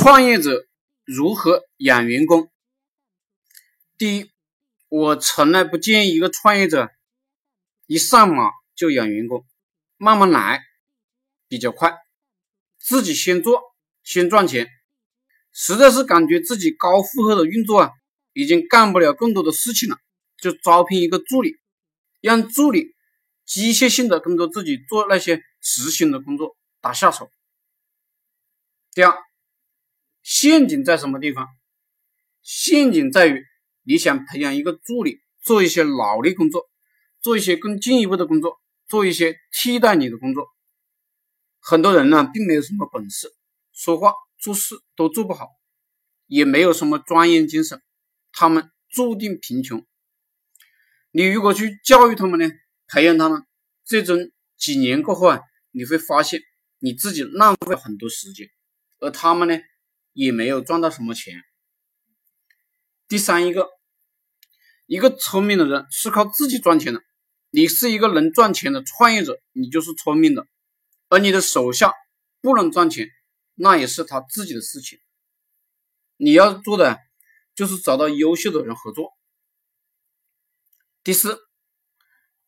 创业者如何养员工？第一，我从来不建议一个创业者一上马就养员工，慢慢来比较快，自己先做先赚钱。实在是感觉自己高负荷的运作啊，已经干不了更多的事情了，就招聘一个助理，让助理机械性的跟着自己做那些执行的工作，打下手。第二。陷阱在什么地方？陷阱在于你想培养一个助理做一些脑力工作，做一些更进一步的工作，做一些替代你的工作。很多人呢，并没有什么本事，说话做事都做不好，也没有什么专业精神，他们注定贫穷。你如果去教育他们呢，培养他们，最终几年过后啊，你会发现你自己浪费很多时间，而他们呢？也没有赚到什么钱。第三一个，一个聪明的人是靠自己赚钱的。你是一个能赚钱的创业者，你就是聪明的。而你的手下不能赚钱，那也是他自己的事情。你要做的就是找到优秀的人合作。第四，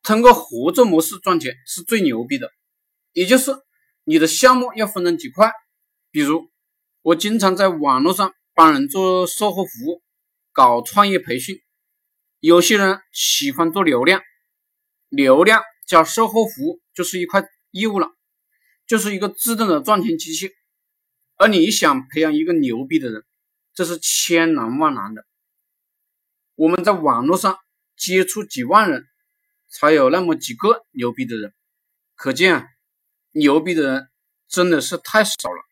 通过合作模式赚钱是最牛逼的，也就是你的项目要分成几块，比如。我经常在网络上帮人做售后服务，搞创业培训。有些人喜欢做流量，流量加售后服务就是一块业务了，就是一个自动的赚钱机器。而你想培养一个牛逼的人，这是千难万难的。我们在网络上接触几万人，才有那么几个牛逼的人，可见啊，牛逼的人真的是太少了。